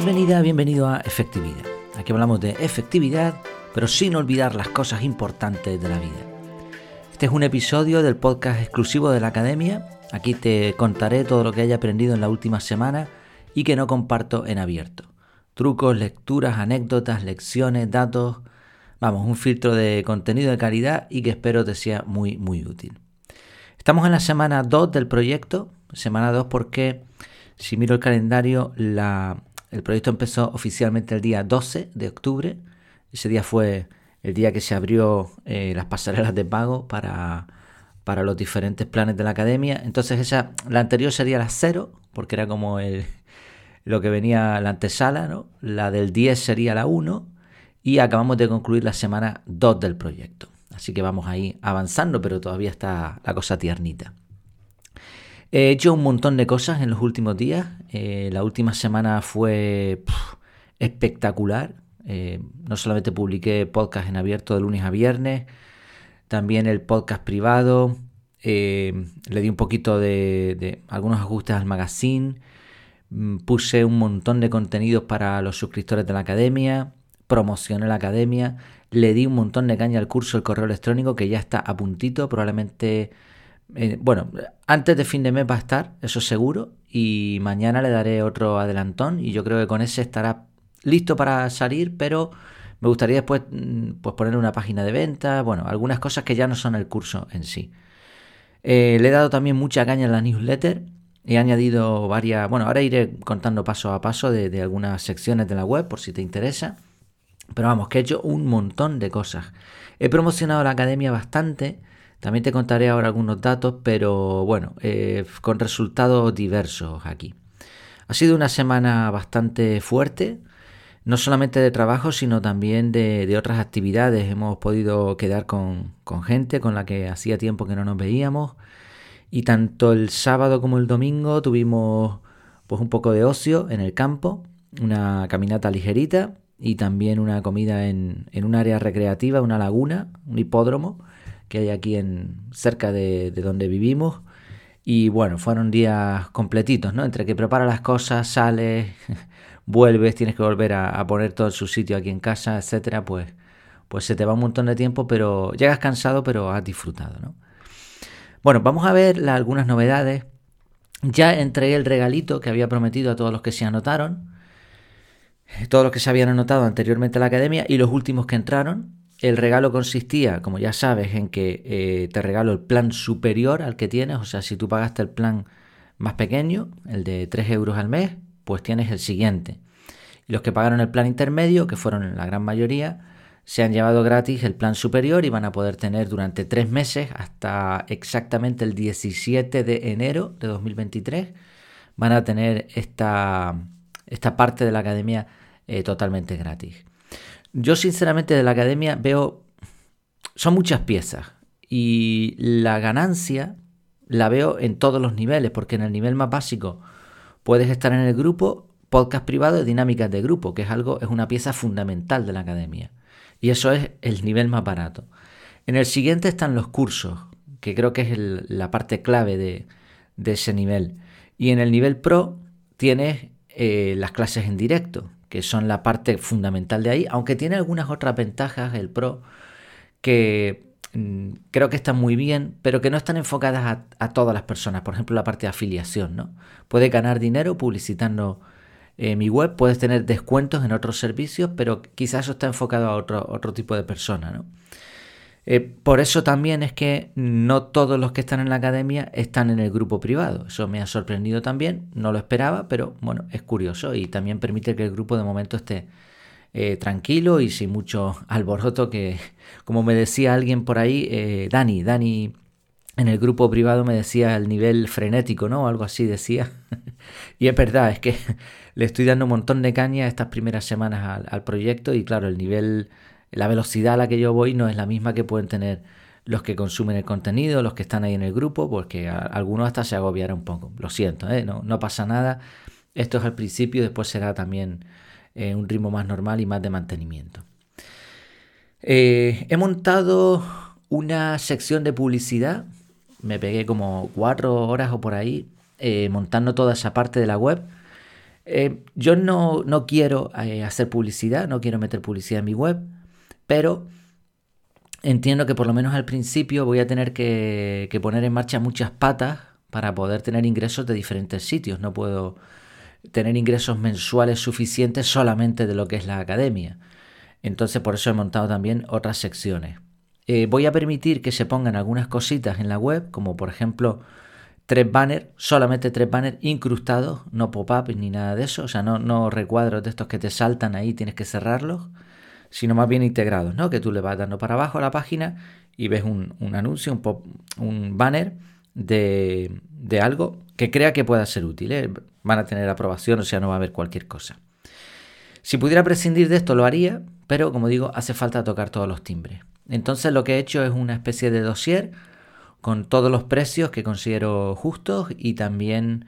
Bienvenida, bienvenido a Efectividad. Aquí hablamos de efectividad, pero sin olvidar las cosas importantes de la vida. Este es un episodio del podcast exclusivo de la Academia. Aquí te contaré todo lo que haya aprendido en la última semana y que no comparto en abierto. Trucos, lecturas, anécdotas, lecciones, datos. Vamos, un filtro de contenido de calidad y que espero te sea muy, muy útil. Estamos en la semana 2 del proyecto. Semana 2 porque, si miro el calendario, la, el proyecto empezó oficialmente el día 12 de octubre. Ese día fue el día que se abrió eh, las pasarelas de pago para, para, los diferentes planes de la academia. Entonces esa, la anterior sería la 0, porque era como lo que venía la antesala, ¿no? La del 10 sería la 1 y acabamos de concluir la semana 2 del proyecto. Así que vamos ahí avanzando, pero todavía está la cosa tiernita. He hecho un montón de cosas en los últimos días. Eh, la última semana fue espectacular. Eh, no solamente publiqué podcast en abierto de lunes a viernes, también el podcast privado. Eh, le di un poquito de, algunos ajustes al magazine. Mm, puse un montón de contenidos para los suscriptores de la academia. Promocioné la academia. Le di un montón de caña al curso del correo electrónico que ya está a puntito. Probablemente eh, bueno, antes de fin de mes va a estar, eso seguro, y mañana le daré otro adelantón y yo creo que con ese estará listo para salir, pero me gustaría después mm, pues poner una página de venta, bueno, algunas cosas que ya no son el curso en sí. Eh, le he dado también mucha caña en la newsletter, he añadido varias, bueno, ahora iré contando paso a paso de, de algunas secciones de la web por si te interesa, pero vamos, que he hecho un montón de cosas. He promocionado la academia bastante, también te contaré ahora algunos datos, pero bueno, eh, con resultados diversos aquí. Ha sido una semana bastante fuerte, no solamente de trabajo, sino también de, otras actividades. Hemos podido quedar con, gente con la que hacía tiempo que no nos veíamos. Y tanto el sábado como el domingo tuvimos pues un poco de ocio en el campo, una caminata ligerita y también una comida en, en un área recreativa, una laguna, un hipódromo que hay aquí en, cerca de, donde vivimos. Y bueno, fueron días completitos, ¿no? Entre que preparas las cosas, sales, vuelves, tienes que volver a, poner todo en su sitio aquí en casa, etcétera, pues, pues se te va un montón de tiempo, pero llegas cansado, pero has disfrutado, ¿no? Bueno, vamos a ver algunas novedades. Ya entregué el regalito que había prometido a todos los que se anotaron, todos los que se habían anotado anteriormente a la academia y los últimos que entraron. El regalo consistía, como ya sabes, en que eh, te regalo el plan superior al que tienes. O sea, si tú pagaste el plan más pequeño, el de 3 euros al mes, pues tienes el siguiente. Y los que pagaron el plan intermedio, que fueron la gran mayoría, se han llevado gratis el plan superior y van a poder tener durante tres meses, hasta exactamente el 17 de enero de 2023, van a tener esta, esta parte de la academia eh, totalmente gratis. Yo sinceramente de la academia veo, son muchas piezas y la ganancia la veo en todos los niveles, porque en el nivel más básico puedes estar en el grupo, podcast privado y dinámicas de grupo, que es algo, es una pieza fundamental de la academia. Y eso es el nivel más barato. En el siguiente están los cursos, que creo que es la parte clave de, ese nivel. Y en el nivel pro tienes eh, las clases en directo, que son la parte fundamental de ahí, aunque tiene algunas otras ventajas el Pro que mm, creo que están muy bien, pero que no están enfocadas a, todas las personas. Por ejemplo, la parte de afiliación, ¿no? Puedes ganar dinero publicitando eh, mi web, puedes tener descuentos en otros servicios, pero quizás eso está enfocado a otro, otro tipo de persona, ¿no? Eh, por eso también es que no todos los que están en la academia están en el grupo privado. Eso me ha sorprendido también, no lo esperaba, pero bueno, es curioso y también permite que el grupo de momento esté eh, tranquilo y sin mucho alboroto que, como me decía alguien por ahí, eh, Dani, Dani en el grupo privado me decía el nivel frenético, ¿no? Algo así decía. y es verdad, es que le estoy dando un montón de caña estas primeras semanas al proyecto y claro, el nivel la velocidad a la que yo voy no es la misma que pueden tener los que consumen el contenido, los que están ahí en el grupo, porque algunos hasta se agobiarán un poco. Lo siento, ¿eh? no, pasa nada. Esto es al principio, después será también eh, un ritmo más normal y más de mantenimiento. Eh, he montado una sección de publicidad, me pegué como cuatro horas o por ahí montando toda esa parte de la web yo no, no quiero hacer publicidad, no quiero meter publicidad en mi web, pero entiendo que por lo menos al principio voy a tener que, poner en marcha muchas patas para poder tener ingresos de diferentes sitios. No puedo tener ingresos mensuales suficientes solamente de lo que es la academia. Entonces por eso he montado también otras secciones. Eh, voy a permitir que se pongan algunas cositas en la web, como por ejemplo tres banners, solamente tres banners incrustados, no pop-up ni nada de eso, o sea, no, no recuadros de estos que te saltan ahí, tienes que cerrarlos, sino más bien integrados, ¿no? Que tú le vas dando para abajo a la página y ves un, anuncio, un, pop, un banner de, de, algo que crea que pueda ser útil. ¿eh? Van a tener aprobación, o sea, no va a haber cualquier cosa. Si pudiera prescindir de esto, lo haría, pero como digo, hace falta tocar todos los timbres. Entonces lo que he hecho es una especie de dossier con todos los precios que considero justos y también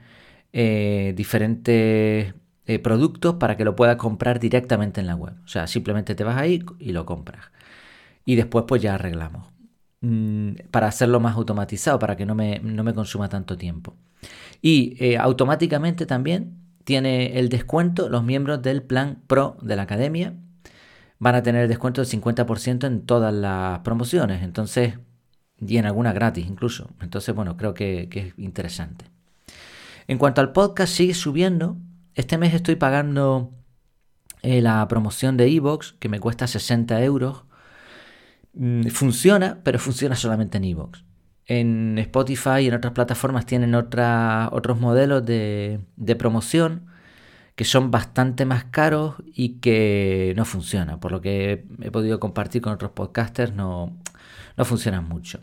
eh, diferentes eh, productos para que lo puedas comprar directamente en la web. O sea, simplemente te vas ahí y lo compras. Y después pues ya arreglamos. Mm, para hacerlo más automatizado, para que no me, no me consuma tanto tiempo. Y eh, automáticamente también tiene el descuento los miembros del plan Pro de la academia. Van a tener el descuento del 50% en todas las promociones. Entonces, y en alguna gratis incluso. Entonces, bueno, creo que, es interesante. En cuanto al podcast, sigue subiendo. Este mes estoy pagando eh, la promoción de Evox, que me cuesta 60 euros. Mm, funciona, pero funciona solamente en Evox. En Spotify y en otras plataformas tienen otros modelos de, de promoción que son bastante más caros y que no funcionan. Por lo que he podido compartir con otros podcasters, no, no funcionan mucho.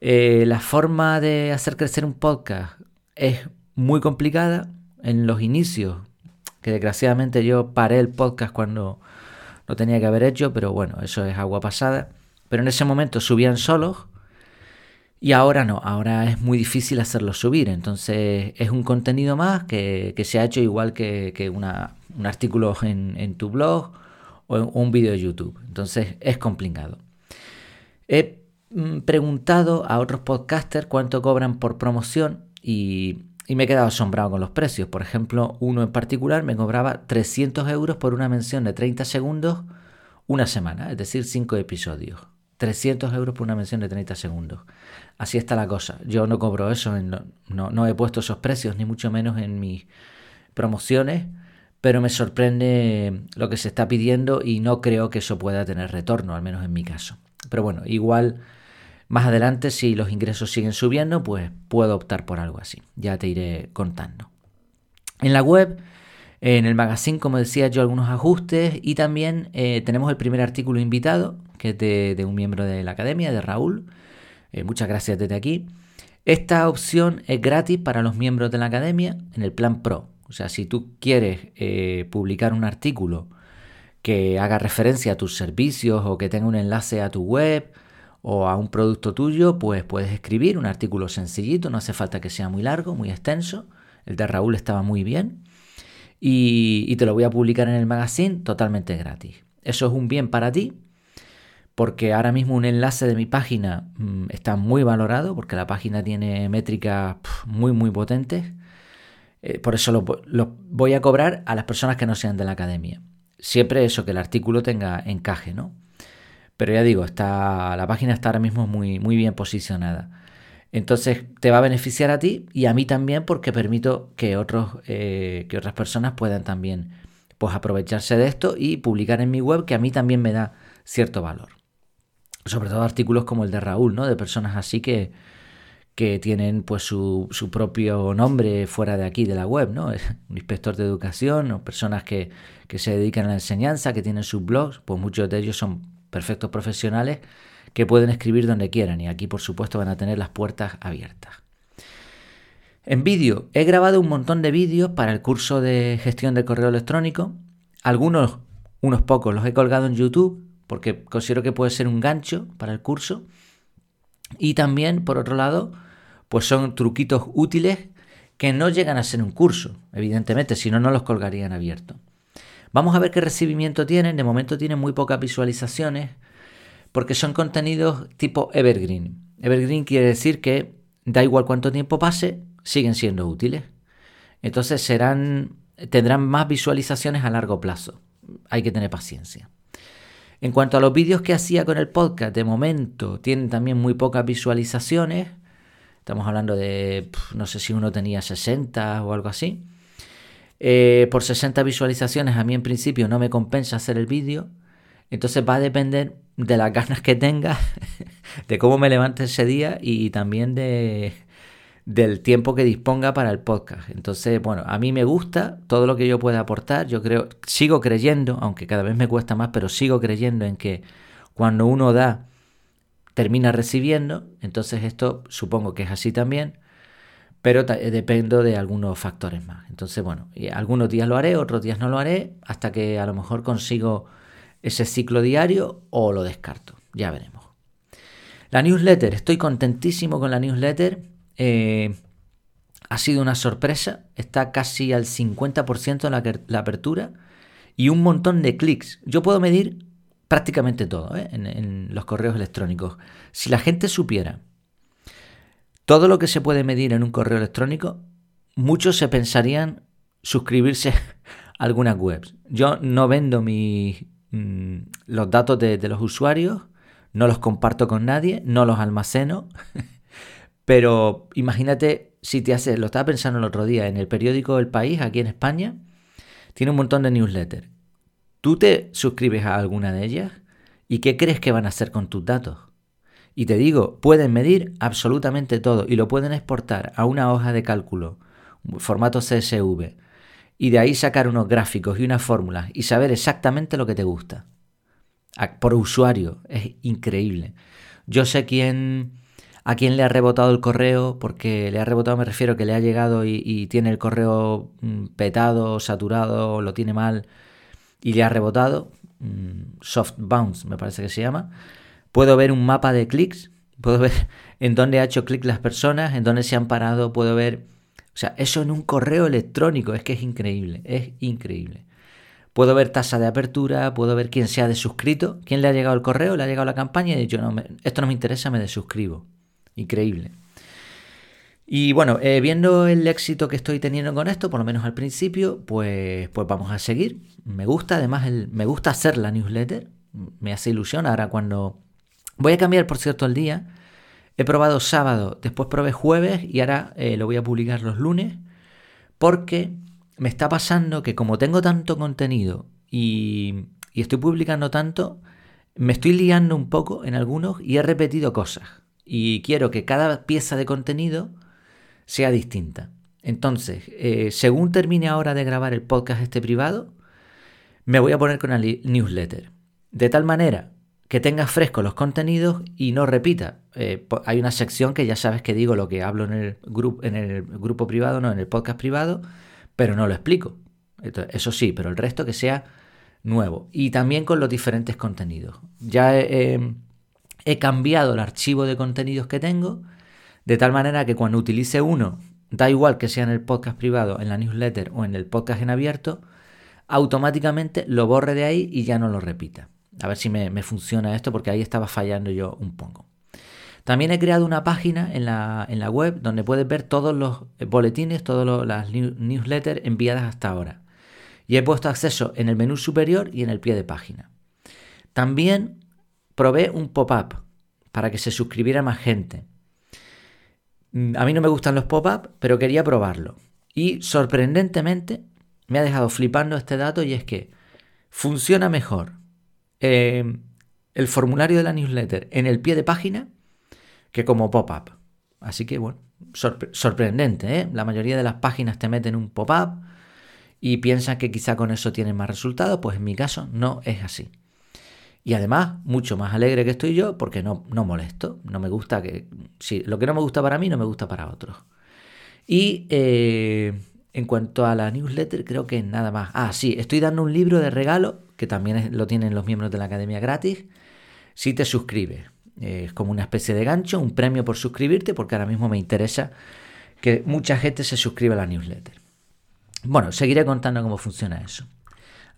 Eh, la forma de hacer crecer un podcast es muy complicada. En los inicios, que desgraciadamente yo paré el podcast cuando lo tenía que haber hecho, pero bueno, eso es agua pasada. Pero en ese momento subían solos y ahora no, ahora es muy difícil hacerlo subir. Entonces es un contenido más que, se ha hecho igual que, un artículo en, tu blog o un vídeo de YouTube. Entonces es complicado. Mm, preguntado a otros podcasters cuánto cobran por promoción y, me he quedado asombrado con los precios. Por ejemplo, uno en particular me cobraba 300 euros por una mención de 30 segundos una semana, es decir, 5 episodios. 300 euros por una mención de 30 segundos. Así está la cosa. Yo no cobro eso, no, no he puesto esos precios, ni mucho menos en mis promociones, pero me sorprende lo que se está pidiendo y no creo que eso pueda tener retorno, al menos en mi caso. Pero bueno, igual más adelante, si los ingresos siguen subiendo, pues puedo optar por algo así. Ya te iré contando. En la web, en el magazine, como decía yo, algunos ajustes y también eh, tenemos el primer artículo invitado, que es de, un miembro de la academia, de Raúl. Eh, muchas gracias desde aquí. Esta opción es gratis para los miembros de la academia en el plan Pro. O sea, si tú quieres eh, publicar un artículo que haga referencia a tus servicios o que tenga un enlace a tu web o a un producto tuyo, pues puedes escribir un artículo sencillito, no hace falta que sea muy largo, muy extenso. El de Raúl estaba muy bien. Y, te lo voy a publicar en el magazine totalmente gratis. Eso es un bien para ti, porque ahora mismo un enlace de mi página mm, está muy valorado, porque la página tiene métricas muy, muy potentes. Eh, por eso lo, lo voy a cobrar a las personas que no sean de la academia. Siempre eso, que el artículo tenga encaje, ¿no? Pero ya digo, está, la página está ahora mismo muy, muy bien posicionada. Entonces te va a beneficiar a ti y a mí también porque permito que, otros, eh, que otras personas puedan también pues, aprovecharse de esto y publicar en mi web que a mí también me da cierto valor. Sobre todo artículos como el de Raúl, ¿no? De personas así que, que tienen pues su, su, propio nombre fuera de aquí de la web, ¿no? Un inspector de educación o personas que, que se dedican a la enseñanza, que tienen sus blogs, pues muchos de ellos son perfectos profesionales que pueden escribir donde quieran y aquí por supuesto van a tener las puertas abiertas. En vídeo, he grabado un montón de vídeos para el curso de gestión de correo electrónico. Algunos, unos pocos, los he colgado en YouTube porque considero que puede ser un gancho para el curso. Y también, por otro lado, pues son truquitos útiles que no llegan a ser un curso, evidentemente, si no, no los colgarían abierto. Vamos a ver qué recibimiento tienen. De momento tienen muy pocas visualizaciones porque son contenidos tipo evergreen. Evergreen quiere decir que da igual cuánto tiempo pase, siguen siendo útiles. Entonces serán tendrán más visualizaciones a largo plazo. Hay que tener paciencia. En cuanto a los vídeos que hacía con el podcast, de momento tienen también muy pocas visualizaciones. Estamos hablando de, no sé si uno tenía 60 o algo así. Eh, por 60 visualizaciones a mí en principio no me compensa hacer el vídeo. Entonces va a depender de las ganas que tenga, de cómo me levante ese día y también de, del tiempo que disponga para el podcast. Entonces, bueno, a mí me gusta todo lo que yo pueda aportar. Yo creo, sigo creyendo, aunque cada vez me cuesta más, pero sigo creyendo en que cuando uno da, termina recibiendo. Entonces esto supongo que es así también. Pero dependo de algunos factores más. Entonces, bueno, algunos días lo haré, otros días no lo haré, hasta que a lo mejor consigo ese ciclo diario o lo descarto. Ya veremos. La newsletter, estoy contentísimo con la newsletter. Eh, ha sido una sorpresa, está casi al 50% la, la apertura y un montón de clics. Yo puedo medir prácticamente todo ¿eh? en, los correos electrónicos. Si la gente supiera todo lo que se puede medir en un correo electrónico, muchos se pensarían suscribirse a algunas webs. Yo no vendo mi, mm, los datos de, de los usuarios, no los comparto con nadie, no los almaceno. Pero imagínate si te haces, lo estaba pensando el otro día, en el periódico El País, aquí en España, tiene un montón de newsletters. ¿Tú te suscribes a alguna de ellas? ¿Y qué crees que van a hacer con tus datos? Y te digo, pueden medir absolutamente todo y lo pueden exportar a una hoja de cálculo, formato CSV, y de ahí sacar unos gráficos y unas fórmulas y saber exactamente lo que te gusta. Por usuario, es increíble. Yo sé quién a quién le ha rebotado el correo, porque le ha rebotado me refiero que le ha llegado y, tiene el correo mm, petado, saturado, lo tiene mal y le ha rebotado, mm, soft bounce me parece que se llama, puedo ver un mapa de clics, puedo ver en dónde ha hecho clic las personas, en dónde se han parado, puedo ver, o sea, eso en un correo electrónico, es que es increíble, es increíble. Puedo ver tasa de apertura, puedo ver quién se ha desuscrito, quién le ha llegado el correo, le ha llegado la campaña y dicho, no, esto no me interesa, me desuscribo. Increíble. Y bueno, eh, viendo el éxito que estoy teniendo con esto, por lo menos al principio, pues, pues vamos a seguir. Me gusta, además, el, me gusta hacer la newsletter. Me hace ilusión. Ahora cuando... Voy a cambiar, por cierto, el día. He probado sábado, después probé jueves y ahora eh, lo voy a publicar los lunes. Porque me está pasando que como tengo tanto contenido y, y estoy publicando tanto, me estoy liando un poco en algunos y he repetido cosas y quiero que cada pieza de contenido sea distinta. Entonces, eh, según termine ahora de grabar el podcast este privado, me voy a poner con el newsletter. De tal manera que tengas fresco los contenidos y no repita. Eh, hay una sección que ya sabes que digo lo que hablo en el, grupo, en el grupo privado, no en el podcast privado, pero no lo explico. eso sí, pero el resto que sea nuevo. Y también con los diferentes contenidos. Ya he he cambiado el archivo de contenidos que tengo, de tal manera que cuando utilice uno, da igual que sea en el podcast privado, en la newsletter o en el podcast en abierto, automáticamente lo borre de ahí y ya no lo repita. A ver si me, funciona esto porque ahí estaba fallando yo un poco. También he creado una página en la, en la web donde puedes ver todos los boletines, todas las newsletters enviadas hasta ahora. Y he puesto acceso en el menú superior y en el pie de página. También probé un pop-up para que se suscribiera más gente. Mm, a mí no me gustan los pop-up, pero quería probarlo. Y sorprendentemente me ha dejado flipando este dato y es que funciona mejor em, el formulario de la newsletter en el pie de página que como pop-up. Así que bueno, sorprendente, ¿eh? La mayoría de las páginas te meten un pop-up y piensan que quizá con eso tienen más resultados, pues en mi caso no es así. Y además, mucho más alegre que estoy yo porque no, no molesto. No me gusta que. Si lo que no me gusta para mí, no me gusta para otros. Y eh, en cuanto a la newsletter, creo que nada más. Ah, sí, estoy dando un libro de regalo, que también lo tienen los miembros de la academia gratis, si te suscribes. es como una especie de gancho, un premio por suscribirte, porque ahora mismo me interesa que mucha gente se suscriba a la newsletter. Bueno, seguiré contando cómo funciona eso.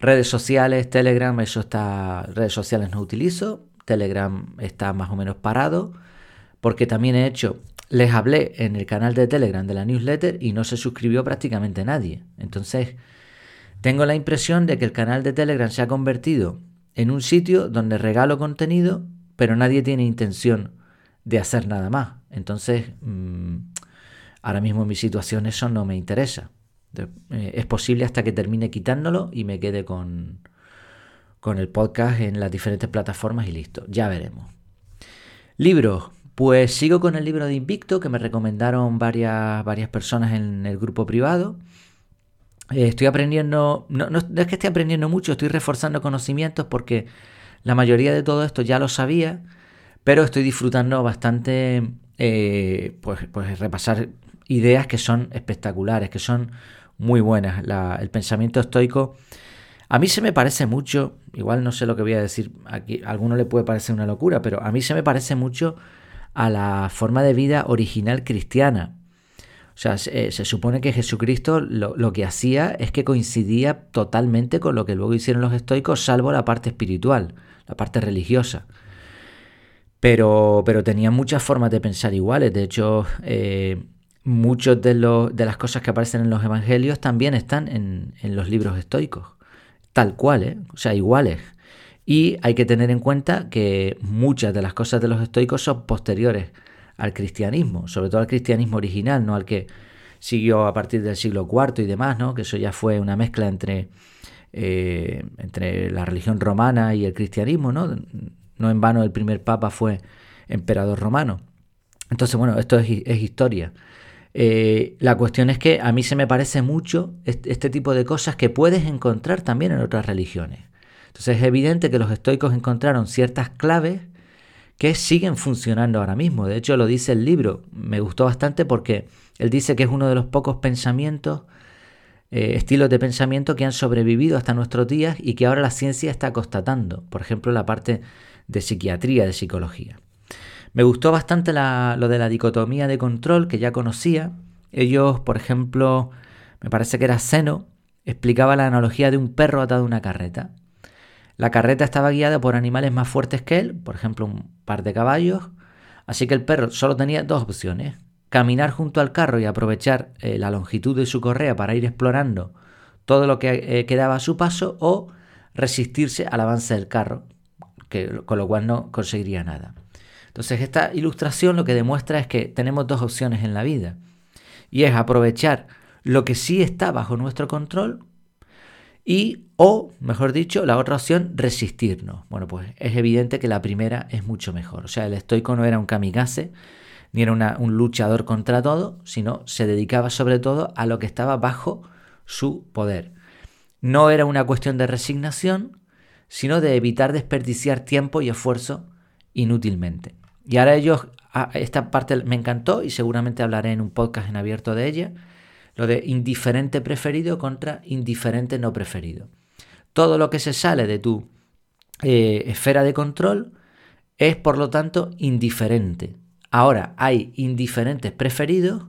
Redes sociales, Telegram, eso está. Redes sociales no utilizo. Telegram está más o menos parado. Porque también he hecho. Les hablé en el canal de Telegram de la newsletter y no se suscribió prácticamente nadie. Entonces, tengo la impresión de que el canal de Telegram se ha convertido en un sitio donde regalo contenido, pero nadie tiene intención de hacer nada más. Entonces, mm, ahora mismo mi situación eso no me interesa. Eh, es posible hasta que termine quitándolo y me quede con, con el podcast en las diferentes plataformas y listo. Ya veremos. Libros. Pues sigo con el libro de Invicto que me recomendaron varias, varias personas en el grupo privado. Eh, estoy aprendiendo, no, es que esté aprendiendo mucho, estoy reforzando conocimientos porque la mayoría de todo esto ya lo sabía, pero estoy disfrutando bastante eh, pues, pues repasar ideas que son espectaculares, que son muy buenas. el pensamiento estoico a mí se me parece mucho, igual no sé lo que voy a decir aquí, a alguno le puede parecer una locura, pero a mí se me parece mucho a la forma de vida original cristiana. O sea, se, supone que Jesucristo lo, que hacía es que coincidía totalmente con lo que luego hicieron los estoicos, salvo la parte espiritual, la parte religiosa. Pero, pero tenían muchas formas de pensar iguales. De hecho, eh, muchas de, de, las cosas que aparecen en los evangelios también están en, en los libros estoicos. Tal cual, ¿eh? o sea, iguales. Y hay que tener en cuenta que muchas de las cosas de los estoicos son posteriores al cristianismo, sobre todo al cristianismo original, no al que siguió a partir del siglo IV y demás, ¿no? que eso ya fue una mezcla entre, eh, entre la religión romana y el cristianismo, ¿no? No en vano el primer papa fue emperador romano. Entonces, bueno, esto es, historia. Eh, la cuestión es que a mí se me parece mucho este tipo de cosas que puedes encontrar también en otras religiones. Entonces es evidente que los estoicos encontraron ciertas claves que siguen funcionando ahora mismo. De hecho, lo dice el libro. Me gustó bastante porque él dice que es uno de los pocos pensamientos, eh, estilos de pensamiento que han sobrevivido hasta nuestros días y que ahora la ciencia está constatando. Por ejemplo, la parte de psiquiatría, de psicología. Me gustó bastante lo de la dicotomía de control que ya conocía. Ellos, por ejemplo, me parece que era Seno, explicaba la analogía de un perro atado a una carreta. La carreta estaba guiada por animales más fuertes que él, por ejemplo un par de caballos, así que el perro solo tenía dos opciones, caminar junto al carro y aprovechar eh, la longitud de su correa para ir explorando todo lo que eh, quedaba a su paso o resistirse al avance del carro, que, con lo cual no conseguiría nada. Entonces esta ilustración lo que demuestra es que tenemos dos opciones en la vida y es aprovechar lo que sí está bajo nuestro control y, o, mejor dicho, la otra opción, resistirnos. Bueno, pues es evidente que la primera es mucho mejor. O sea, el estoico no era un kamikaze, ni era un luchador contra todo, sino se dedicaba sobre todo a lo que estaba bajo su poder. No era una cuestión de resignación, sino de evitar desperdiciar tiempo y esfuerzo inútilmente. Y ahora ellos, ah, esta parte me encantó y seguramente hablaré en un podcast en abierto de ella lo de indiferente preferido contra indiferente no preferido. Todo lo que se sale de tu eh, esfera de control es por lo tanto indiferente. Ahora hay indiferentes preferidos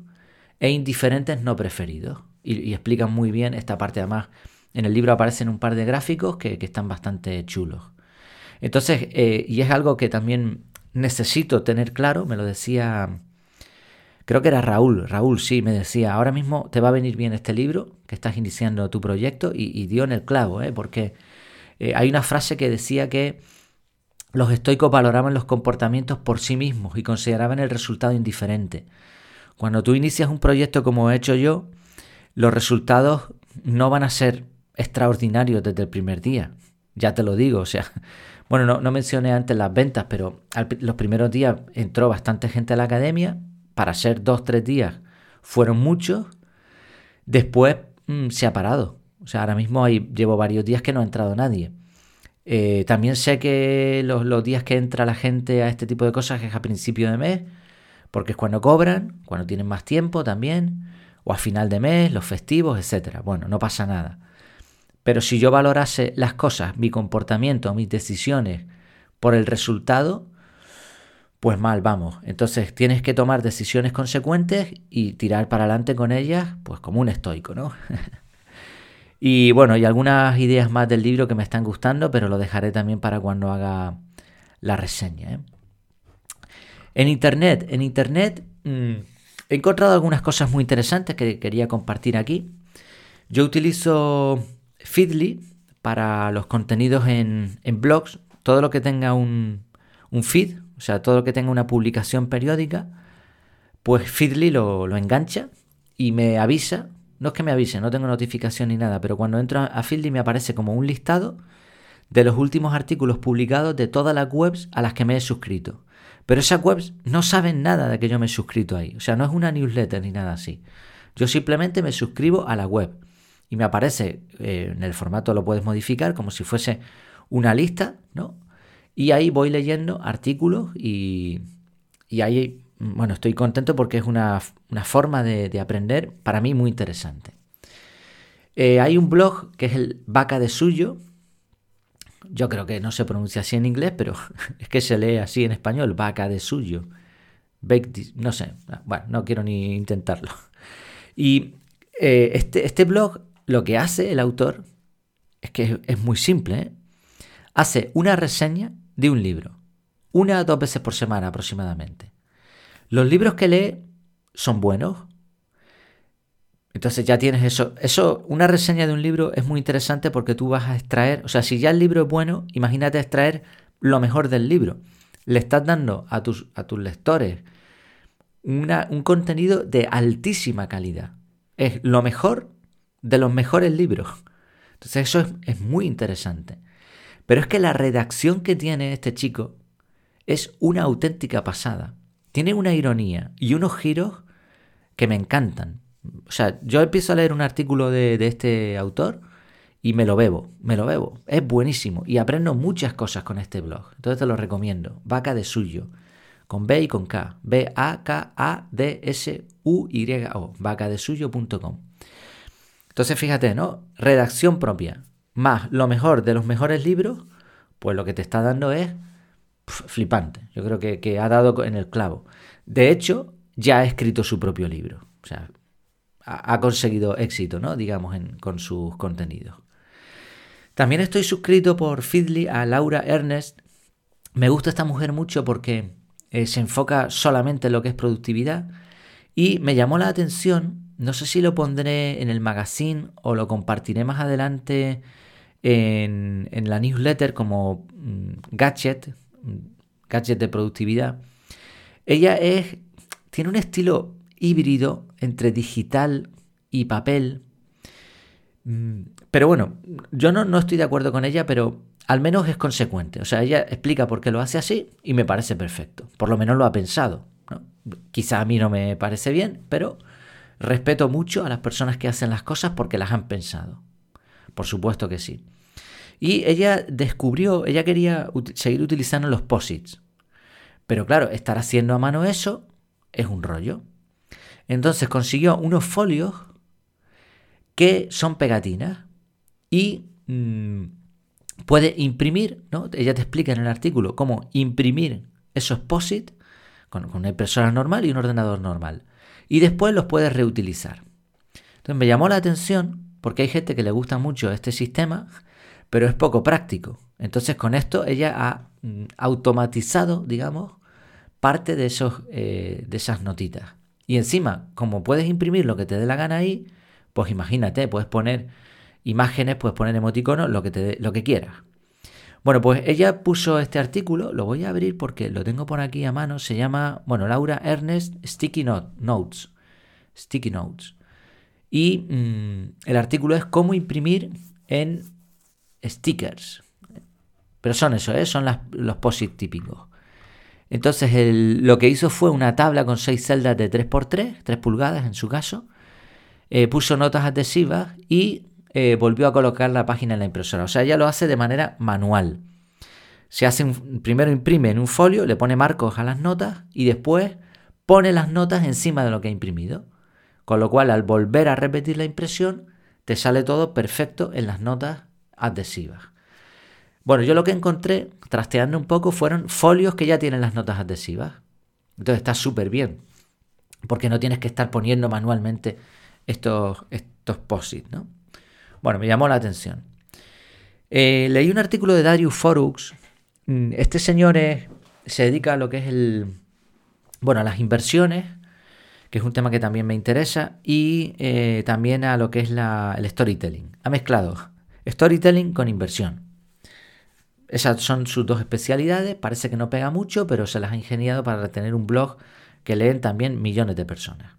e indiferentes no preferidos. Y, explican muy bien esta parte. Además, en el libro aparecen un par de gráficos que, están bastante chulos. Entonces, eh, y es algo que también necesito tener claro, me lo decía Creo que era Raúl, Raúl sí, me decía, ahora mismo te va a venir bien este libro, que estás iniciando tu proyecto, y, dio en el clavo, ¿eh? porque eh, hay una frase que decía que los estoicos valoraban los comportamientos por sí mismos y consideraban el resultado indiferente. Cuando tú inicias un proyecto como he hecho yo, los resultados no van a ser extraordinarios desde el primer día. Ya te lo digo, o sea, bueno, no, no mencioné antes las ventas, pero los primeros días entró bastante gente a la academia, para ser dos, tres días fueron muchos, después mm, se ha parado. O sea, ahora mismo llevo varios días que no ha entrado nadie. Eh, también sé que los, días que entra la gente a este tipo de cosas es a principio de mes, porque es cuando cobran, cuando tienen más tiempo también, o a final de mes, los festivos, etc. Bueno, no pasa nada. Pero si yo valorase las cosas, mi comportamiento, mis decisiones, por el resultado, pues mal vamos. Entonces tienes que tomar decisiones consecuentes y tirar para adelante con ellas, pues como un estoico, ¿no? y bueno, y algunas ideas más del libro que me están gustando, pero lo dejaré también para cuando haga la reseña. ¿eh? En internet, en internet mm, he encontrado algunas cosas muy interesantes que quería compartir aquí. Yo utilizo Feedly para los contenidos en, blogs, todo lo que tenga un, feed, o sea, todo lo que tenga una publicación periódica, pues Feedly lo, engancha y me avisa no es que me avise, no tengo notificación ni nada, pero cuando entro a Feedly me aparece como un listado de los últimos artículos publicados de todas las webs a las que me he suscrito. Pero esas webs no saben nada de que yo me he suscrito ahí. O sea, no es una newsletter ni nada así. Yo simplemente me suscribo a la web y me aparece, eh, en el formato lo puedes modificar como si fuese una lista, ¿no? Y ahí voy leyendo artículos y, y ahí bueno, estoy contento porque es una, forma de, aprender para mí muy interesante. Eh, hay un blog que es el Vaca de Suyo. Yo creo que no se pronuncia así en inglés, pero es que se lee así en español, Vaca de Suyo. no sé, bueno, no quiero ni intentarlo. Y eh, este, este, blog lo que hace el autor es que es, muy simple. ¿eh? Hace una reseña de un libro, una o dos veces por semana aproximadamente. Los libros que lee son buenos. Entonces ya tienes eso. Eso, una reseña de un libro es muy interesante porque tú vas a extraer, o sea, si ya el libro es bueno, imagínate extraer lo mejor del libro. Le estás dando a tus, a tus lectores un contenido de altísima calidad. Es lo mejor de los mejores libros. Entonces eso es, es muy interesante. Pero es que la redacción que tiene este chico es una auténtica pasada tiene una ironía y unos giros que me encantan. O sea, yo empiezo a leer un artículo de, este autor y me lo bebo, me lo bebo. Es buenísimo y aprendo muchas cosas con este blog. Entonces te lo recomiendo. Vaca de suyo. Con B y con K. B-A-K-A-D-S-U-Y-O. Vacadesuyo.com. Entonces fíjate, ¿no? Redacción propia. Más lo mejor de los mejores libros, pues lo que te está dando es flipante. Yo creo que, ha dado en el clavo. De hecho, ya ha escrito su propio libro. O sea, ha, conseguido éxito, ¿no? Digamos, con sus contenidos. También estoy suscrito por Feedly a Laura Ernest. Me gusta esta mujer mucho porque eh, se enfoca solamente en lo que es productividad y me llamó la atención, no sé si lo pondré en el magazine o lo compartiré más adelante en, la newsletter como mm, gadget, gadget de productividad. Ella es, tiene un estilo híbrido entre digital y papel. Mm, pero bueno, yo no, no estoy de acuerdo con ella, pero al menos es consecuente. O sea, ella explica por qué lo hace así y me parece perfecto. Por lo menos lo ha pensado. Quizá a mí no me parece bien, pero respeto mucho a las personas que hacen las cosas porque las han pensado. Por supuesto que sí. Y ella descubrió, ella quería seguir utilizando los posits. Pero claro, estar haciendo a mano eso es un rollo. Entonces consiguió unos folios que son pegatinas y mm, puede imprimir, ¿no? Ella te explica en el artículo cómo imprimir esos posits con, con una impresora normal y un ordenador normal. Y después los puedes reutilizar. Entonces me llamó la atención porque hay gente que le gusta mucho este sistema pero es poco práctico. Entonces con esto ella ha mm, automatizado, digamos, parte de, esos, eh, de esas notitas. Y encima, como puedes imprimir lo que te dé la gana ahí, pues imagínate, puedes poner imágenes, puedes poner emoticonos, lo que, te lo que quieras. Bueno, pues ella puso este artículo, lo voy a abrir porque lo tengo por aquí a mano, se llama, bueno, Laura Ernest Sticky Notes. Sticky Notes. Y mm, el artículo es cómo imprimir en stickers. Pero son eso, ¿eh? son los POSIT típicos. Entonces lo que hizo fue una tabla con seis celdas de 3x3, 3 pulgadas en su caso. Eh, puso notas adhesivas y eh, volvió a colocar la página en la impresora. O sea, ella lo hace de manera manual. Se hace primero imprime en un folio, le pone marcos a las notas y después pone las notas encima de lo que ha imprimido. Con lo cual, al volver a repetir la impresión, te sale todo perfecto en las notas adhesivas. Bueno, yo lo que encontré, trasteando un poco, fueron folios que ya tienen las notas adhesivas. Entonces está súper bien, porque no tienes que estar poniendo manualmente estos, estos posits, ¿no? Bueno, me llamó la atención. Eh, leí un artículo de Darius Forux. Mm, este señor se dedica a lo que es el, bueno, a las inversiones, que es un tema que también me interesa, y eh, también a lo que es el storytelling. Ha mezclado Storytelling con inversión. Esas son sus dos especialidades. Parece que no pega mucho, pero se las ha ingeniado para tener un blog que leen también millones de personas.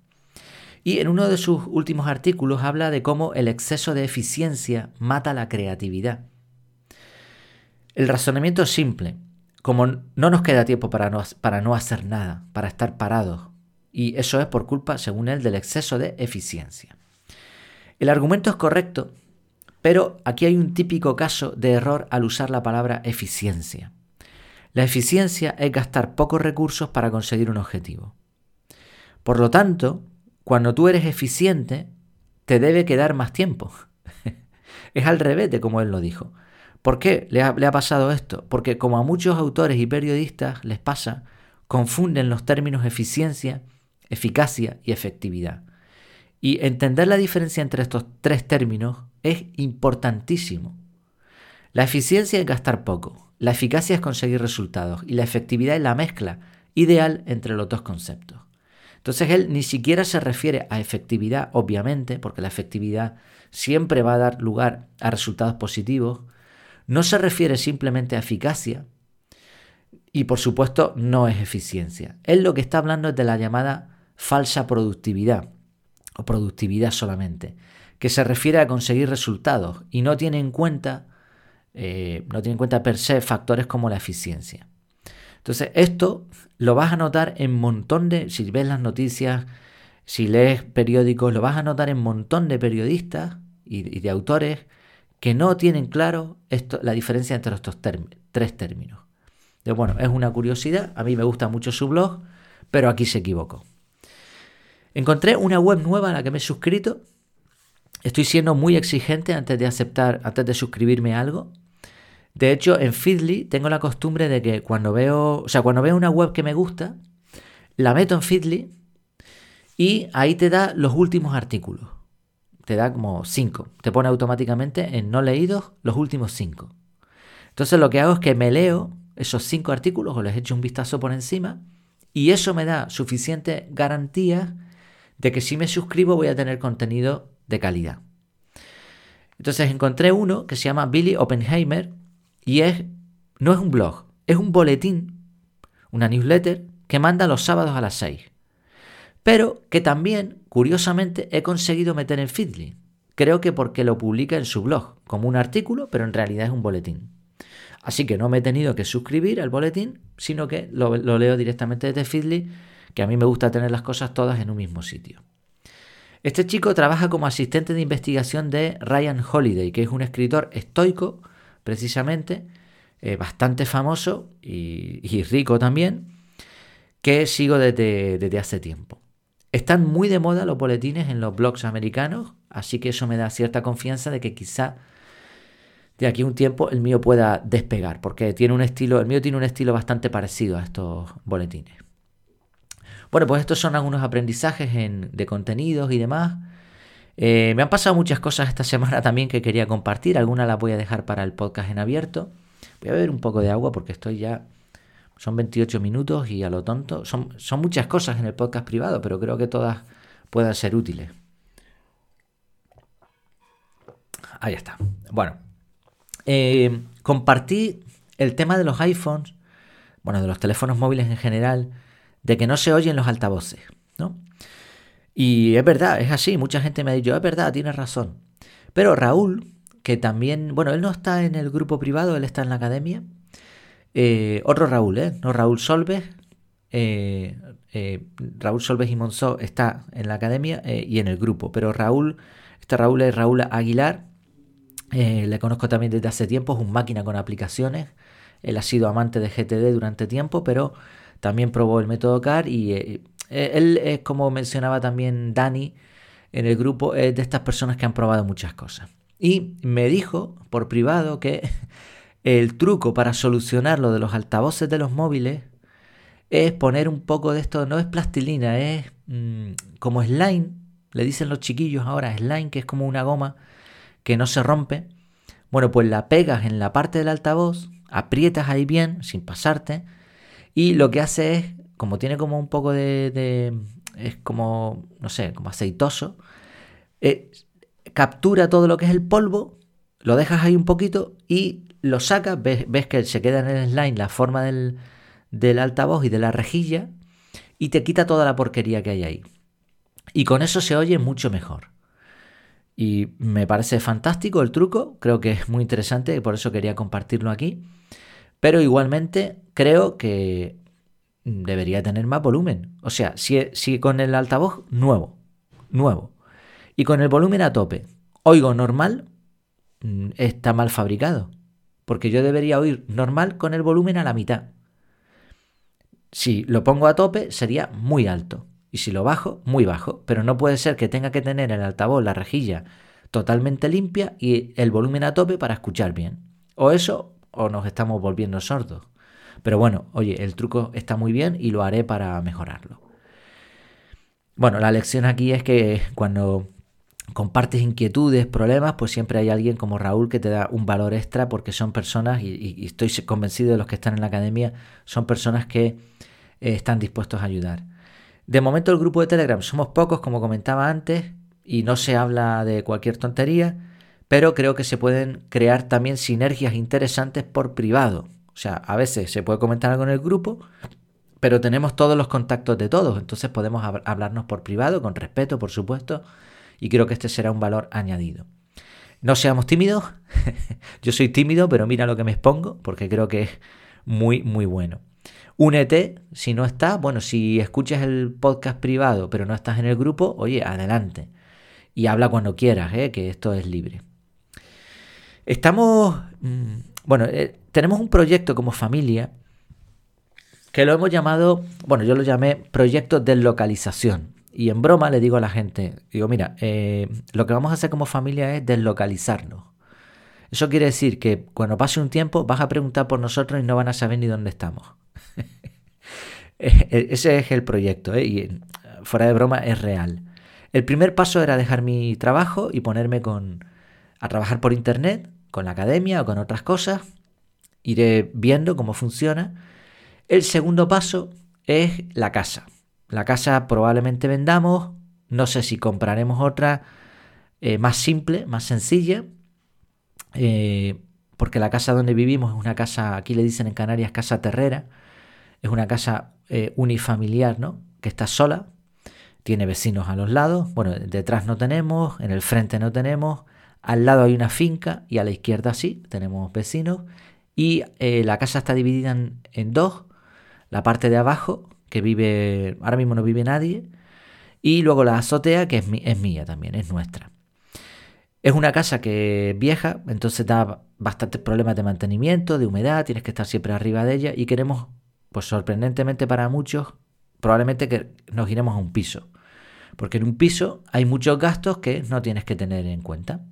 Y en uno de sus últimos artículos habla de cómo el exceso de eficiencia mata la creatividad. El razonamiento es simple. Como no nos queda tiempo para no hacer nada, para estar parados, y eso es por culpa, según él, del exceso de eficiencia. El argumento es correcto, pero aquí hay un típico caso de error al usar la palabra eficiencia. La eficiencia es gastar pocos recursos para conseguir un objetivo. Por lo tanto, cuando tú eres eficiente, te debe quedar más tiempo. es al revés de como él lo dijo. ¿Por qué le ha, le ha, pasado esto? Porque como a muchos autores y periodistas les pasa, confunden los términos eficiencia, eficacia y efectividad. Y entender la diferencia entre estos tres términos es importantísimo. La eficiencia es gastar poco, la eficacia es conseguir resultados y la efectividad es la mezcla ideal entre los dos conceptos. Entonces él ni siquiera se refiere a efectividad, obviamente, porque la efectividad siempre va a dar lugar a resultados positivos. No se refiere simplemente a eficacia y por supuesto no es eficiencia. Él lo que está hablando es de la llamada falsa productividad o productividad solamente, que se refiere a conseguir resultados y no tiene en cuenta, eh, no tiene en cuenta per se factores como la eficiencia. Entonces, esto lo vas a notar en montón de, si ves las noticias, si lees periódicos, lo vas a notar en montón de periodistas y, de autores que no tienen claro esto, la diferencia entre estos tres términos. bueno, es una curiosidad, a mí me gusta mucho su blog, pero aquí se equivocó. Encontré una web nueva a la que me he suscrito. Estoy siendo muy exigente antes de aceptar, antes de suscribirme a algo. De hecho, en Feedly tengo la costumbre de que cuando veo, o sea, cuando veo una web que me gusta, la meto en Feedly y ahí te da los últimos artículos. Te da como cinco. Te pone automáticamente en no leídos los últimos cinco. Entonces lo que hago es que me leo esos cinco artículos o les echo un vistazo por encima y eso me da suficiente garantía de que si me suscribo voy a tener contenido de calidad. Entonces encontré uno que se llama Billy Oppenheimer y es no es un blog, es un boletín, una newsletter que manda los sábados a las 6. Pero que también, curiosamente, he conseguido meter en Feedly. Creo que porque lo publica en su blog, como un artículo, pero en realidad es un boletín. Así que no me he tenido que suscribir al boletín, sino que lo, lo leo directamente desde Feedly que a mí me gusta tener las cosas todas en un mismo sitio. Este chico trabaja como asistente de investigación de Ryan Holiday, que es un escritor estoico, precisamente, eh, bastante famoso y, rico también, que sigo desde, desde hace tiempo. Están muy de moda los boletines en los blogs americanos, así que eso me da cierta confianza de que quizá de aquí a un tiempo el mío pueda despegar, porque tiene un estilo, el mío tiene un estilo bastante parecido a estos boletines. Bueno, pues estos son algunos aprendizajes de contenidos y demás. Eh, me han pasado muchas cosas esta semana también que quería compartir. Algunas las voy a dejar para el podcast en abierto. Voy a beber un poco de agua porque estoy ya... Son 28 minutos y a lo tonto. Son, son muchas cosas en el podcast privado, pero creo que todas puedan ser útiles. Ahí está. Bueno. Eh, compartí el tema de los iPhones, bueno, de los teléfonos móviles en general, de que no se oyen los altavoces, ¿no? Y es verdad, es así, mucha gente me ha dicho, es verdad, tienes razón. Pero Raúl, que también, bueno, él no está en el grupo privado, él está en la academia. Eh, otro Raúl, ¿eh? No Raúl Solves. Eh, eh, Raúl Solves y Monzó está en la academia y en el grupo. Pero Raúl, este Raúl es Raúl Aguilar. le conozco también desde hace tiempo, es un máquina con aplicaciones. Él ha sido amante de GTD durante tiempo, pero también probó el método CAR y eh, eh, él es como mencionaba también Dani en el grupo, es de estas personas que han probado muchas cosas. Y me dijo por privado que el truco para solucionar lo de los altavoces de los móviles es poner un poco de esto, no es plastilina, es mm, como slime, le dicen los chiquillos ahora, slime, que es como una goma que no se rompe. Bueno, pues la pegas en la parte del altavoz, aprietas ahí bien, sin pasarte, y lo que hace es, como tiene como un poco de... es como, no sé, como aceitoso, eh, captura todo lo que es el polvo, lo dejas ahí un poquito y lo sacas, ves, que se queda en el slime la forma del, del altavoz y de la rejilla y te quita toda la porquería que hay ahí. Y con eso se oye mucho mejor. Y me parece fantástico el truco, creo que es muy interesante y por eso quería compartirlo aquí. Pero igualmente creo que debería tener más volumen. O sea, si, con el altavoz nuevo, nuevo, y con el volumen a tope, oigo normal, mm, está mal fabricado. Porque yo debería oír normal con el volumen a la mitad. Si lo pongo a tope, sería muy alto. Y si lo bajo, muy bajo. Pero no puede ser que tenga que tener el altavoz, la rejilla, totalmente limpia y el volumen a tope para escuchar bien. O eso, o nos estamos volviendo sordos. Pero bueno, oye, el truco está muy bien y lo haré para mejorarlo. Bueno, la lección aquí es que cuando compartes inquietudes, problemas, pues siempre hay alguien como Raúl que te da un valor extra porque son personas, y, estoy convencido de los que están en la academia, son personas que eh, están dispuestos a ayudar. De momento el grupo de Telegram somos pocos, como comentaba antes, y no se habla de cualquier tontería, pero creo que se pueden crear también sinergias interesantes por privado. O sea, a veces se puede comentar algo en el grupo, pero tenemos todos los contactos de todos, entonces podemos hablarnos por privado, con respeto, por supuesto, y creo que este será un valor añadido. No seamos tímidos, yo soy tímido, pero mira lo que me expongo, porque creo que es muy, muy bueno. Únete, si no estás, bueno, si escuchas el podcast privado, pero no estás en el grupo, oye, adelante. Y habla cuando quieras, ¿eh? que esto es libre. Estamos, mm, bueno, eh, tenemos un proyecto como familia que lo hemos llamado, bueno, yo lo llamé proyecto de localización. Y en broma le digo a la gente, digo, mira, eh, lo que vamos a hacer como familia es deslocalizarnos. Eso quiere decir que cuando pase un tiempo vas a preguntar por nosotros y no van a saber ni dónde estamos. E-, ese es el proyecto, ¿eh? y fuera de broma es real. El primer paso era dejar mi trabajo y ponerme con, a trabajar por internet, con la academia o con otras cosas, iré viendo cómo funciona. El segundo paso es la casa. La casa probablemente vendamos, no sé si compraremos otra eh, más simple, más sencilla, eh, porque la casa donde vivimos es una casa, aquí le dicen en Canarias casa terrera, es una casa eh, unifamiliar, ¿no? Que está sola, tiene vecinos a los lados, bueno, detrás no tenemos, en el frente no tenemos, al lado hay una finca y a la izquierda sí, tenemos vecinos y eh, la casa está dividida en, dos. La parte de abajo, que vive, ahora mismo no vive nadie, y luego la azotea, que es, es mía también, es nuestra. Es una casa que vieja, entonces da bastantes problemas de mantenimiento, de humedad, tienes que estar siempre arriba de ella y queremos, pues sorprendentemente para muchos, probablemente que nos iremos a un piso. Porque en un piso hay muchos gastos que no tienes que tener en cuenta.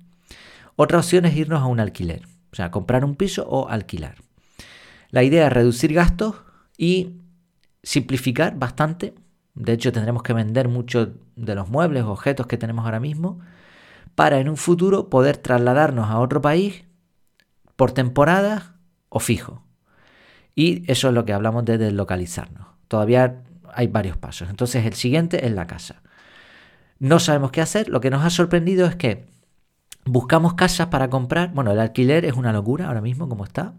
Otra opción es irnos a un alquiler. O sea, comprar un piso o alquilar. La idea es reducir gastos y simplificar bastante. De hecho, tendremos que vender muchos de los muebles, objetos que tenemos ahora mismo, para en un futuro poder trasladarnos a otro país por temporada o fijo. Y eso es lo que hablamos de deslocalizarnos. Todavía hay varios pasos. Entonces el siguiente es la casa. No sabemos qué hacer. Lo que nos ha sorprendido es que Buscamos casas para comprar. Bueno, el alquiler es una locura ahora mismo, como está.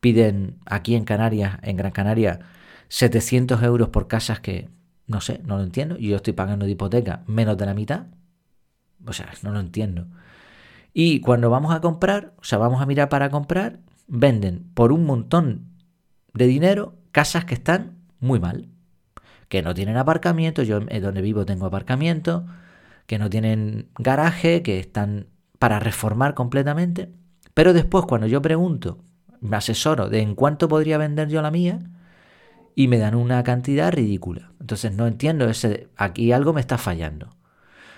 Piden aquí en Canarias, en Gran Canaria, 700 euros por casas que, no sé, no lo entiendo. Yo estoy pagando de hipoteca menos de la mitad. O sea, no lo entiendo. Y cuando vamos a comprar, o sea, vamos a mirar para comprar, venden por un montón de dinero casas que están muy mal. Que no tienen aparcamiento, yo donde vivo tengo aparcamiento, que no tienen garaje, que están para reformar completamente. Pero después cuando yo pregunto, me asesoro de en cuánto podría vender yo la mía, y me dan una cantidad ridícula. Entonces no entiendo ese, aquí algo me está fallando.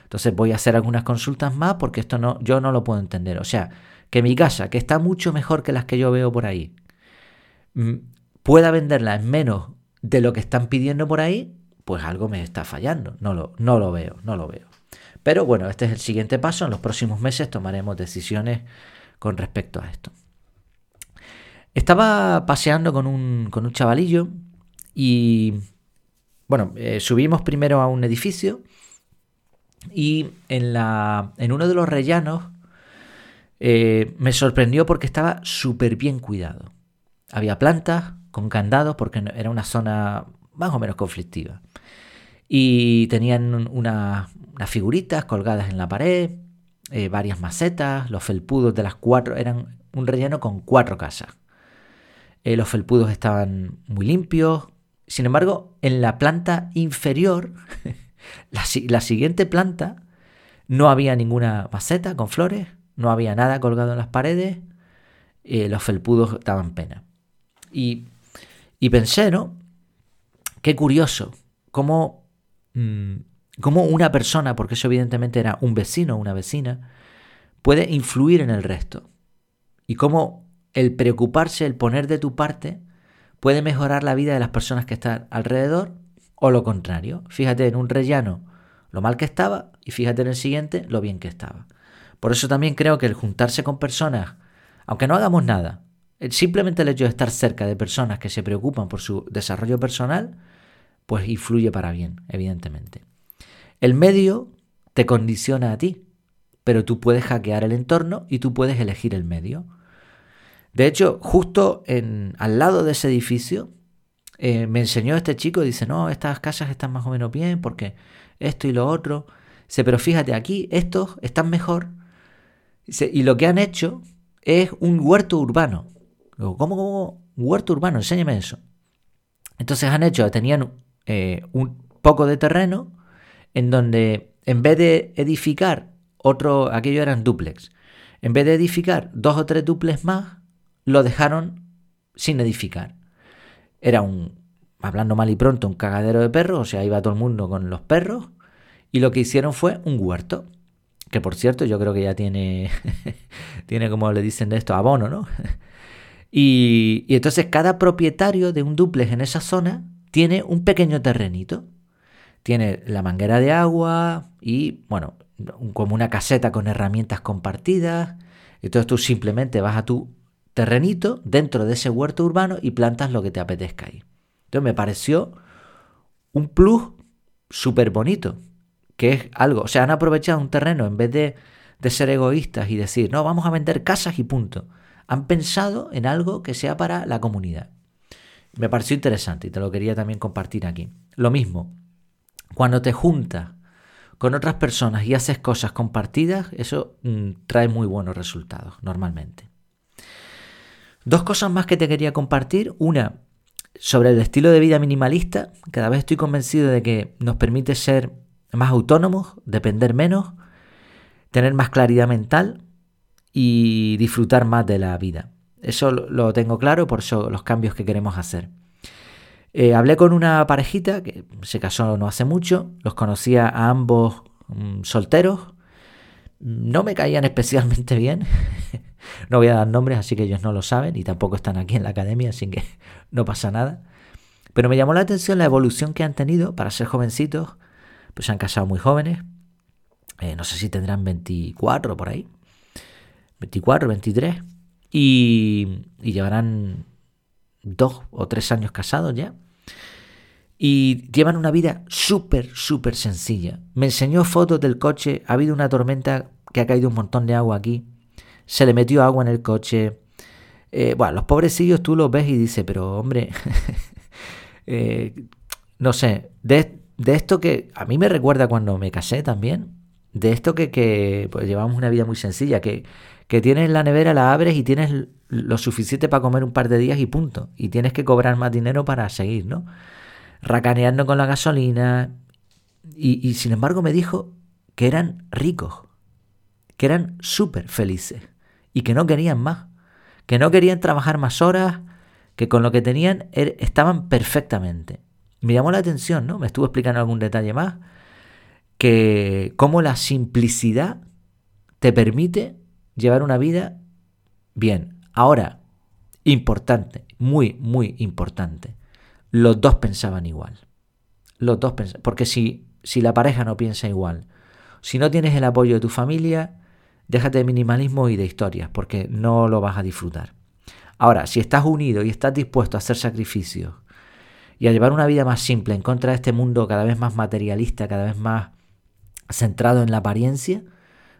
Entonces voy a hacer algunas consultas más porque esto no, yo no lo puedo entender. O sea, que mi casa, que está mucho mejor que las que yo veo por ahí, mm, pueda venderla en menos de lo que están pidiendo por ahí, pues algo me está fallando. No lo, no lo veo, no lo veo. Pero bueno, este es el siguiente paso. En los próximos meses tomaremos decisiones con respecto a esto. Estaba paseando con un, con un chavalillo y, bueno, eh, subimos primero a un edificio y en, la, en uno de los rellanos eh, me sorprendió porque estaba súper bien cuidado. Había plantas con candados porque era una zona más o menos conflictiva. Y tenían unas figuritas colgadas en la pared, eh, varias macetas, los felpudos de las cuatro, eran un relleno con cuatro casas. Eh, los felpudos estaban muy limpios. Sin embargo, en la planta inferior, la, siguiente planta, no había ninguna maceta con flores, no había nada colgado en las paredes, eh, los felpudos daban pena. Y, y, pensé, ¿no? Qué curioso, cómo, mm, cómo una persona, porque eso evidentemente era un vecino o una vecina, puede influir en el resto. Y cómo el preocuparse, el poner de tu parte, puede mejorar la vida de las personas que están alrededor o lo contrario. Fíjate en un rellano lo mal que estaba y fíjate en el siguiente lo bien que estaba. Por eso también creo que el juntarse con personas, aunque no hagamos nada, simplemente el hecho de estar cerca de personas que se preocupan por su desarrollo personal, pues influye para bien, evidentemente. El medio te condiciona a ti, pero tú puedes hackear el entorno y tú puedes elegir el medio. De hecho, justo en, al lado de ese edificio, eh, me enseñó este chico, dice, no, estas casas están más o menos bien porque esto y lo otro. Dice, pero fíjate, aquí estos están mejor. y lo que han hecho es un huerto urbano. ¿cómo, cómo? Huerto urbano, enséñame eso. Entonces han hecho, tenían eh, un poco de terreno en donde en vez de edificar otro, aquello eran duplex, en vez de edificar dos o tres duplex más, lo dejaron sin edificar. Era un, hablando mal y pronto, un cagadero de perros, o sea, iba todo el mundo con los perros, y lo que hicieron fue un huerto, que por cierto yo creo que ya tiene, tiene como le dicen de esto, abono, ¿no? y, y entonces cada propietario de un duplex en esa zona tiene un pequeño terrenito. Tiene la manguera de agua y, bueno, como una caseta con herramientas compartidas. Entonces tú simplemente vas a tu terrenito dentro de ese huerto urbano y plantas lo que te apetezca ahí. Entonces me pareció un plus súper bonito, que es algo, o sea, han aprovechado un terreno en vez de, de ser egoístas y decir, no, vamos a vender casas y punto. Han pensado en algo que sea para la comunidad. Me pareció interesante y te lo quería también compartir aquí. Lo mismo, cuando te juntas con otras personas y haces cosas compartidas, eso mm, trae muy buenos resultados normalmente. Dos cosas más que te quería compartir. Una, sobre el estilo de vida minimalista. Cada vez estoy convencido de que nos permite ser más autónomos, depender menos, tener más claridad mental y disfrutar más de la vida. Eso lo tengo claro, por eso los cambios que queremos hacer. Eh, hablé con una parejita que se casó no hace mucho, los conocía a ambos mm, solteros, no me caían especialmente bien, no voy a dar nombres, así que ellos no lo saben y tampoco están aquí en la academia, así que no pasa nada. Pero me llamó la atención la evolución que han tenido para ser jovencitos. Pues se han casado muy jóvenes. Eh, no sé si tendrán 24 por ahí. 24, 23. Y, y llevarán dos o tres años casados ya. Y llevan una vida súper, súper sencilla. Me enseñó fotos del coche. Ha habido una tormenta que ha caído un montón de agua aquí se le metió agua en el coche. Eh, bueno, los pobrecillos tú los ves y dices, pero hombre, eh, no sé, de, esto que a mí me recuerda cuando me casé también, de esto que, que pues, llevamos una vida muy sencilla, que, que tienes la nevera, la abres y tienes lo suficiente para comer un par de días y punto. Y tienes que cobrar más dinero para seguir, ¿no? Racaneando con la gasolina. Y, sin embargo me dijo que eran ricos, que eran súper felices y que no querían más, que no querían trabajar más horas, que con lo que tenían er, estaban perfectamente. Me llamó la atención, ¿no? Me estuvo explicando algún detalle más, que cómo la simplicidad te permite llevar una vida bien. Ahora, importante, muy, muy importante, los dos pensaban igual. Los dos porque si, si la pareja no piensa igual, si no tienes el apoyo de tu familia, Déjate de minimalismo y de historias, porque no lo vas a disfrutar. Ahora, si estás unido y estás dispuesto a hacer sacrificios y a llevar una vida más simple en contra de este mundo cada vez más materialista, cada vez más centrado en la apariencia,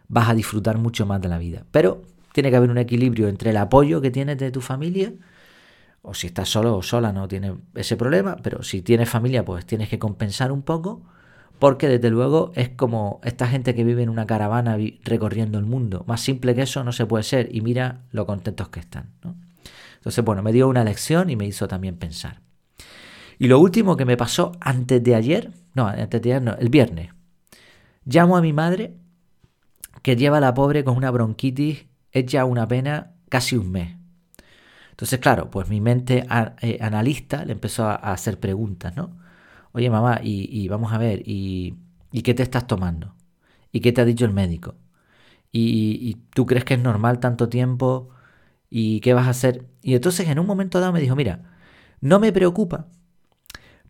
vas a disfrutar mucho más de la vida. Pero tiene que haber un equilibrio entre el apoyo que tienes de tu familia, o si estás solo o sola no tienes ese problema, pero si tienes familia pues tienes que compensar un poco, porque desde luego es como esta gente que vive en una caravana recorriendo el mundo. Más simple que eso no se puede ser y mira lo contentos que están. Entonces, bueno, me dio una lección y me hizo también pensar. Y lo último que me pasó antes de ayer, no, antes de ayer no, el viernes. Llamo a mi madre que lleva a la pobre con una bronquitis, ya una pena, casi un mes. Entonces, claro, pues mi mente eh, analista le empezó a, hacer preguntas, ¿no? Oye, mamá, y, vamos a ver, y, qué te estás tomando? ¿Y qué te ha dicho el médico? ¿Y, ¿Y, tú crees que es normal tanto tiempo? ¿Y qué vas a hacer? Y entonces en un momento dado me dijo, mira, no me preocupa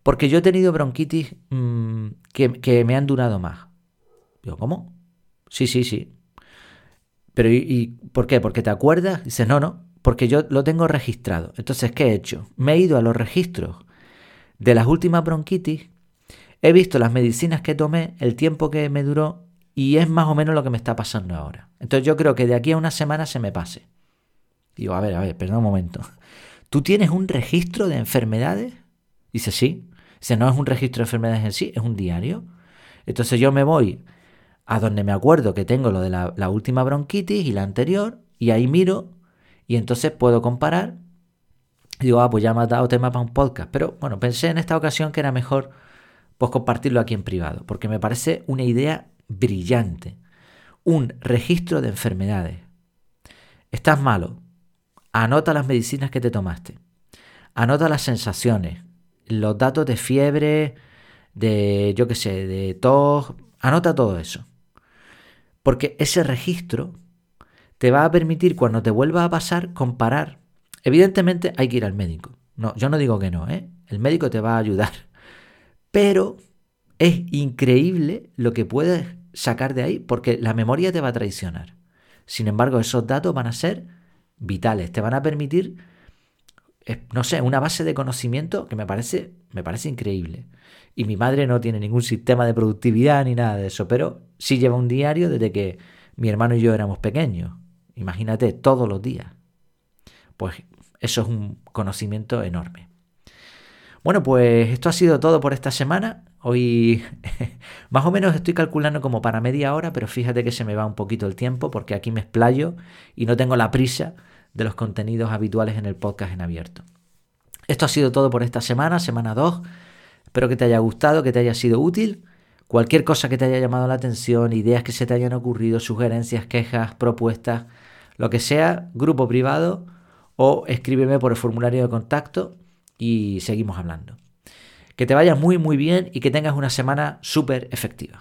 porque yo he tenido bronquitis mm, que, me han durado más. Digo, ¿cómo? Sí, sí, sí. Pero ¿y, por qué? ¿Porque te acuerdas? Dice, no, no, porque yo lo tengo registrado. Entonces, ¿qué he hecho? Me he ido a los registros de las últimas bronquitis, he visto las medicinas que tomé, el tiempo que me duró y es más o menos lo que me está pasando ahora. Entonces yo creo que de aquí a una semana se me pase. Digo, a ver, a ver, perdón un momento. ¿Tú tienes un registro de enfermedades? Dice, sí. Dice, no es un registro de enfermedades en sí, es un diario. Entonces yo me voy a donde me acuerdo que tengo lo de la, última bronquitis y la anterior, y ahí miro, y entonces puedo comparar. Y digo, ah, pues ya me has dado tema para un podcast. Pero bueno, pensé en esta ocasión que era mejor pues compartirlo aquí en privado, porque me parece una idea brillante. Un registro de enfermedades. Estás malo. Anota las medicinas que te tomaste. Anota las sensaciones, los datos de fiebre, de, yo qué sé, de tos, anota todo eso. Porque ese registro te va a permitir cuando te vuelva a pasar comparar. Evidentemente hay que ir al médico. No, yo no digo que no, ¿eh? El médico te va a ayudar. Pero es increíble lo que puedes sacar de ahí porque la memoria te va a traicionar. Sin embargo, esos datos van a ser vitales, te van a permitir no sé, una base de conocimiento que me parece, me parece increíble. Y mi madre no tiene ningún sistema de productividad ni nada de eso, pero sí lleva un diario desde que mi hermano y yo éramos pequeños. Imagínate, todos los días. Pues eso es un conocimiento enorme. Bueno, pues esto ha sido todo por esta semana. Hoy más o menos estoy calculando como para media hora, pero fíjate que se me va un poquito el tiempo porque aquí me explayo y no tengo la prisa de los contenidos habituales en el podcast en abierto. Esto ha sido todo por esta semana, semana 2. Espero que te haya gustado, que te haya sido útil. Cualquier cosa que te haya llamado la atención, ideas que se te hayan ocurrido, sugerencias, quejas, propuestas, lo que sea, grupo privado o escríbeme por el formulario de contacto y seguimos hablando. Que te vaya muy muy bien y que tengas una semana súper efectiva.